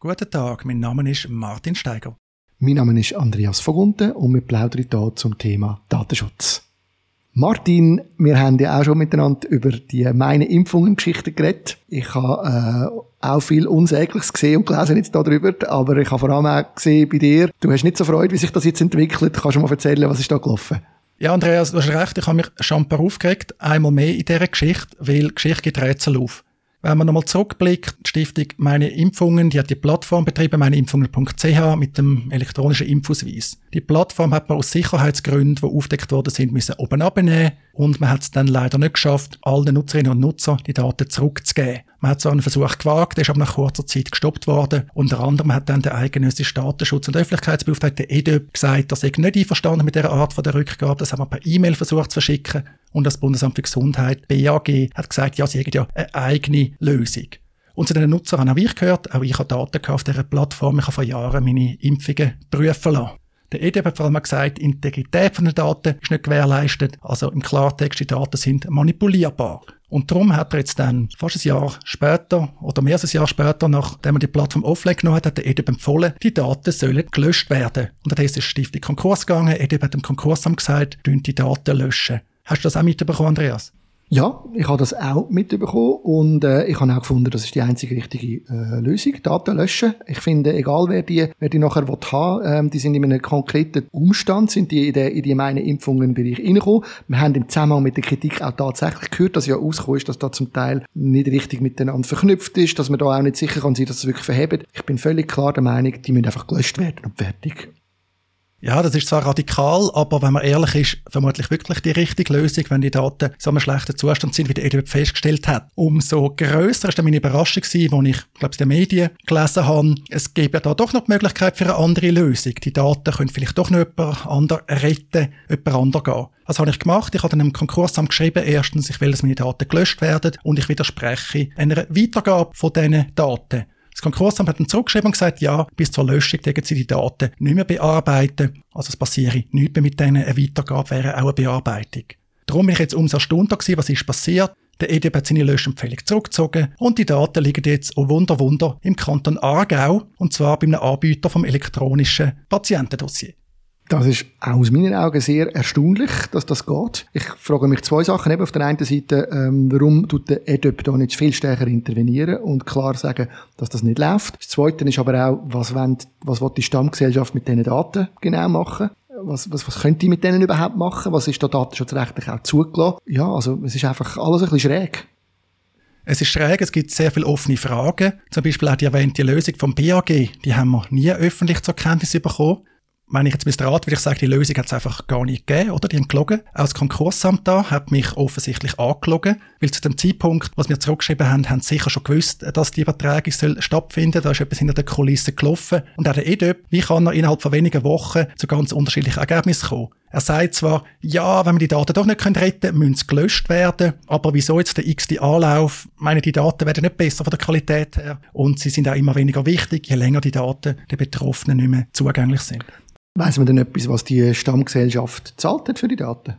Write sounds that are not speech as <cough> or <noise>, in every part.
Guten Tag, mein Name ist Martin Steiger. Mein Name ist Andreas Vogunten und wir plaudern hier zum Thema Datenschutz. Martin, wir haben ja auch schon miteinander über die meine Impfungen-Geschichte geredet. Ich habe äh, auch viel Unsägliches gesehen und gelesen jetzt darüber, aber ich habe vor allem auch gesehen bei dir, du hast nicht so Freude, wie sich das jetzt entwickelt. Kannst du mal erzählen, was ist da gelaufen? Ja, Andreas, du hast recht, ich habe mich schon ein paar aufgeregt, einmal mehr in dieser Geschichte, weil Geschichte geht Rätsel auf. Wenn man nochmal zurückblickt, die Stiftung Meine Impfungen, die hat die Plattform betrieben, meineimpfungen.ch, mit dem elektronischen Impfausweis. Die Plattform hat man aus Sicherheitsgründen, die aufdeckt worden sind, müssen oben abnehmen und man hat es dann leider nicht geschafft, allen Nutzerinnen und Nutzern die Daten zurückzugeben. Man hat so einen Versuch gewagt, der ist aber nach kurzer Zeit gestoppt worden. Unter anderem hat dann der eidgenössische Datenschutz- und Öffentlichkeitsbeauftragte EDÖB gesagt, dass er nicht einverstanden mit dieser Art von der Rückgabe. Das haben wir per E-Mail versucht zu verschicken. Und das Bundesamt für Gesundheit, BAG, hat gesagt, ja, sie hätten ja eine eigene Lösung. Und zu den Nutzern habe ich gehört, auch ich habe Daten auf dieser Plattform, ich habe vor Jahren meine Impfungen prüfen lassen. Der EDB hat vor allem gesagt, die Integrität den Daten ist nicht gewährleistet. Also im Klartext, die Daten sind manipulierbar. Und darum hat er jetzt dann fast ein Jahr später oder mehr als ein Jahr später, nachdem er die Plattform offline genommen hat, hat der EDB empfohlen, die Daten sollen gelöscht werden. Und dann ist die Stiftung Konkurs gegangen. EDB hat dem Konkursamt gesagt, die Daten löschen. Hast du das auch mitbekommen, Andreas? Ja, ich habe das auch mitbekommen und äh, ich habe auch gefunden, das ist die einzige richtige äh, Lösung, Daten löschen. Ich finde, egal wer die, wer die nachher haben, ähm, die sind in einem konkreten Umstand, sind die in, der, in die meinen Impfungen-Bereich reingekommen. Wir haben im Zusammenhang mit der Kritik auch tatsächlich gehört, dass ja ausgekommen ist, dass da zum Teil nicht richtig miteinander verknüpft ist, dass man da auch nicht sicher kann sein, dass es wirklich verhebt. Ich bin völlig klar der Meinung, die müssen einfach gelöscht werden und fertig. Ja, das ist zwar radikal, aber wenn man ehrlich ist, vermutlich wirklich die richtige Lösung, wenn die Daten so einem schlechten Zustand sind, wie der EDB festgestellt hat. Umso grösser ist dann meine Überraschung gewesen, als ich, glaube ich, in den Medien gelesen habe, es gäbe ja da doch noch die Möglichkeit für eine andere Lösung. Die Daten können vielleicht doch noch jemand anderes retten, jemand anderes gehen. Was habe ich gemacht? Ich habe dann einem Konkursamt geschrieben, erstens, ich will, dass meine Daten gelöscht werden und ich widerspreche einer Weitergabe von diesen Daten. Das Konkursamt hat dann zurückgeschrieben und gesagt, ja, bis zur Löschung dürfen sie die Daten nicht mehr bearbeiten. Also es passiere nichts mehr mit denen. Eine Weitergabe wäre auch eine Bearbeitung. Darum bin ich jetzt umso erstaunter gewesen, was ist passiert. Der EDB hat seine Löschempfehlung zurückgezogen und die Daten liegen jetzt, oh Wunder, Wunder, im Kanton Aargau und zwar bei einem Anbieter vom elektronischen Patientendossier. Das ist auch aus meinen Augen sehr erstaunlich, dass das geht. Ich frage mich zwei Sachen. Eben auf der einen Seite, ähm, warum tut der EDOP da nicht viel stärker intervenieren und klar sagen, dass das nicht läuft. Das Zweite ist aber auch, was, wollen, was will die Stammgesellschaft mit diesen Daten genau machen? Was, was, was könnte die mit denen überhaupt machen? Was ist da datenschutzrechtlich auch zugelassen? Ja, also es ist einfach alles ein bisschen schräg. Es ist schräg, es gibt sehr viele offene Fragen. Zum Beispiel auch die erwähnte Lösung vom BAG, die haben wir nie öffentlich zur Kenntnis bekommen wenn ich jetzt müsste raten, würde ich sagen, die Lösung hat es einfach gar nicht gegeben, oder? Die haben gelogen. Auch das Konkursamt da hat mich offensichtlich angelogen, weil zu dem Zeitpunkt, was wir zurückgeschrieben haben, haben sie sicher schon gewusst, dass die Übertragung soll stattfinden. Da ist etwas hinter der Kulisse gelaufen. Und auch der EDÖP, wie kann er innerhalb von wenigen Wochen zu ganz unterschiedlichen Ergebnissen kommen? Er sagt zwar, ja, wenn wir die Daten doch nicht retten können, müssen sie gelöscht werden, aber wieso jetzt der x-te Anlauf? Ich meine, die Daten werden nicht besser von der Qualität her und sie sind auch immer weniger wichtig, je länger die Daten den Betroffenen nicht mehr zugänglich sind. Weiß man denn etwas, was die Stammgesellschaft zahlt hat für die Daten?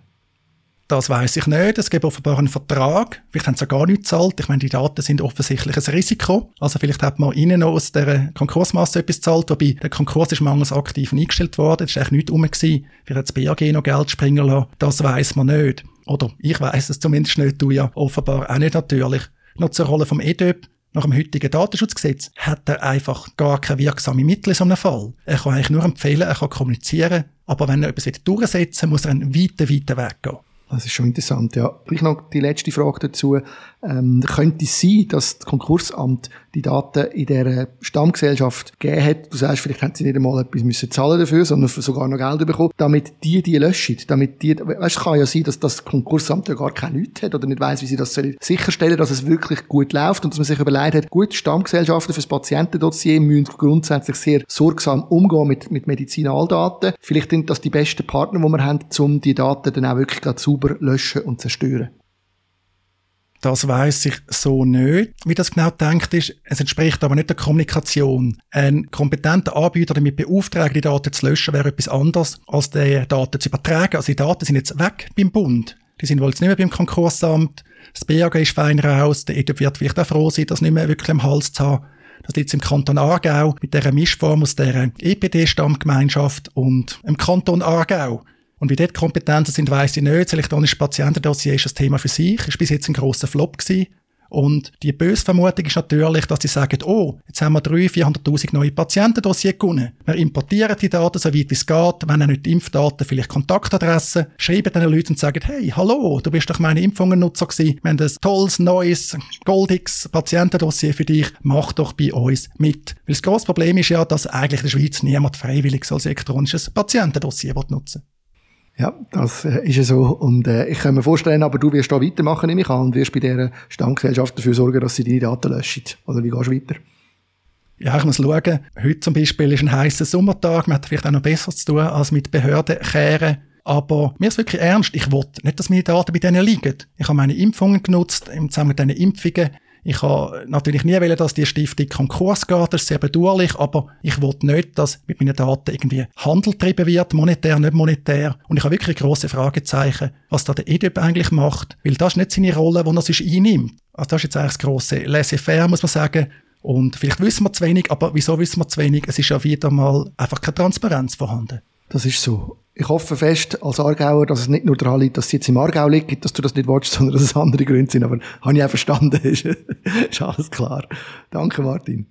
Das weiß ich nicht. Es gibt offenbar einen Vertrag. Vielleicht haben sie ja gar nichts gezahlt. Ich meine, die Daten sind offensichtlich ein Risiko. Also vielleicht hat man ihnen noch aus der Konkursmasse etwas gezahlt, wobei der Konkurs ist mangels aktiv eingestellt worden. Es war eigentlich nichts rum. Gewesen. Vielleicht hat das BAG noch Geld springen lassen. Das weiß man nicht. Oder ich weiß es zumindest nicht. Du ja offenbar auch nicht natürlich. Noch zur Rolle vom EDÖP. Nach dem heutigen Datenschutzgesetz hat er einfach gar keine wirksamen Mittel in so einem Fall. Er kann eigentlich nur empfehlen, er kann kommunizieren, aber wenn er etwas durchsetzen will, muss er einen weiten, weiten Weg gehen. Das ist schon interessant, ja. Gleich noch die letzte Frage dazu. Ähm, könnte es sein, dass das Konkursamt die Daten in der Stammgesellschaft gegeben hat? Du sagst, vielleicht haben sie nicht einmal etwas müssen zahlen dafür, sondern sogar noch Geld bekommen, damit die die löschen, damit die, weißt, es kann ja sein, dass das Konkursamt ja gar keine Leute hat oder nicht weiß, wie sie das sicherstellen, dass es wirklich gut läuft und dass man sich überlegt hat, gut, Stammgesellschaften fürs Patientendossier müssen grundsätzlich sehr sorgsam umgehen mit, mit Medizinaldaten. Vielleicht sind das die besten Partner, die wir haben, um die Daten dann auch wirklich sauber löschen und zerstören. Das weiß ich so nicht, wie das genau denkt ist. Es entspricht aber nicht der Kommunikation. Ein kompetenter Anbieter damit beauftragen, die Daten zu löschen, wäre etwas anderes, als die Daten zu übertragen. Also die Daten sind jetzt weg beim Bund. Die sind wohl jetzt nicht mehr beim Konkursamt. Das BAG ist fein raus. Der EDUB wird vielleicht auch froh sein, das nicht mehr wirklich im Hals zu haben. Das liegt im Kanton Aargau mit dieser Mischform aus dieser EPD-Stammgemeinschaft und im Kanton Aargau. Und wie dort Kompetenzen sind, weiss ich nicht. Das elektronische Patientendossier ist ein Thema für sich. Ist bis jetzt ein grosser Flop gewesen. Und die böse Vermutung ist natürlich, dass sie sagen, oh, jetzt haben wir 300.000, 400.000 neue Patientendossier gewonnen. Wir importieren die Daten so weit wie es geht, wenn auch nicht die Impfdaten, vielleicht Kontaktadressen, schreiben den Leuten und sagen, hey, hallo, du bist doch meine Impfungennutzer gewesen. Wir haben ein tolles, neues, goldiges Patientendossier für dich. Mach doch bei uns mit. Weil das grosse Problem ist ja, dass eigentlich in der Schweiz niemand freiwillig so ein elektronisches Patientendossier nutzen will. Ja, das äh, ist so. Und äh, ich kann mir vorstellen, aber du wirst da weitermachen, nehme ich an, und wirst bei dieser Stammgesellschaft dafür sorgen, dass sie deine Daten löschen. Oder wie gehst du weiter? Ja, ich muss schauen. Heute zum Beispiel ist ein heißer Sommertag. Man hat vielleicht auch noch besser zu tun, als mit Behörden kehren. Aber mir ist wirklich ernst. Ich will nicht, dass meine Daten bei denen liegen. Ich habe meine Impfungen genutzt, im Zusammenhang mit diesen Impfungen. Ich habe natürlich nie wollen, dass die Stiftung Konkurs geht, das ist sehr bedauerlich, aber ich will nicht, dass mit meinen Daten irgendwie Handel getrieben wird, monetär, nicht monetär. Und ich habe wirklich große Fragezeichen, was da der EDIP eigentlich macht, weil das ist nicht seine Rolle, die er sich einnimmt. Also das ist jetzt eigentlich das grosse Laissez-faire, muss man sagen. Und vielleicht wissen wir zu wenig, aber wieso wissen wir zu wenig? Es ist ja wieder mal einfach keine Transparenz vorhanden. Das ist so. Ich hoffe fest als Aargauer, dass es nicht nur daran liegt, dass es jetzt im Aargau liegt, dass du das nicht willst, <laughs> sondern dass es andere Gründe sind. Aber habe ich auch verstanden. <laughs> ist, ist alles klar. Danke, Martin.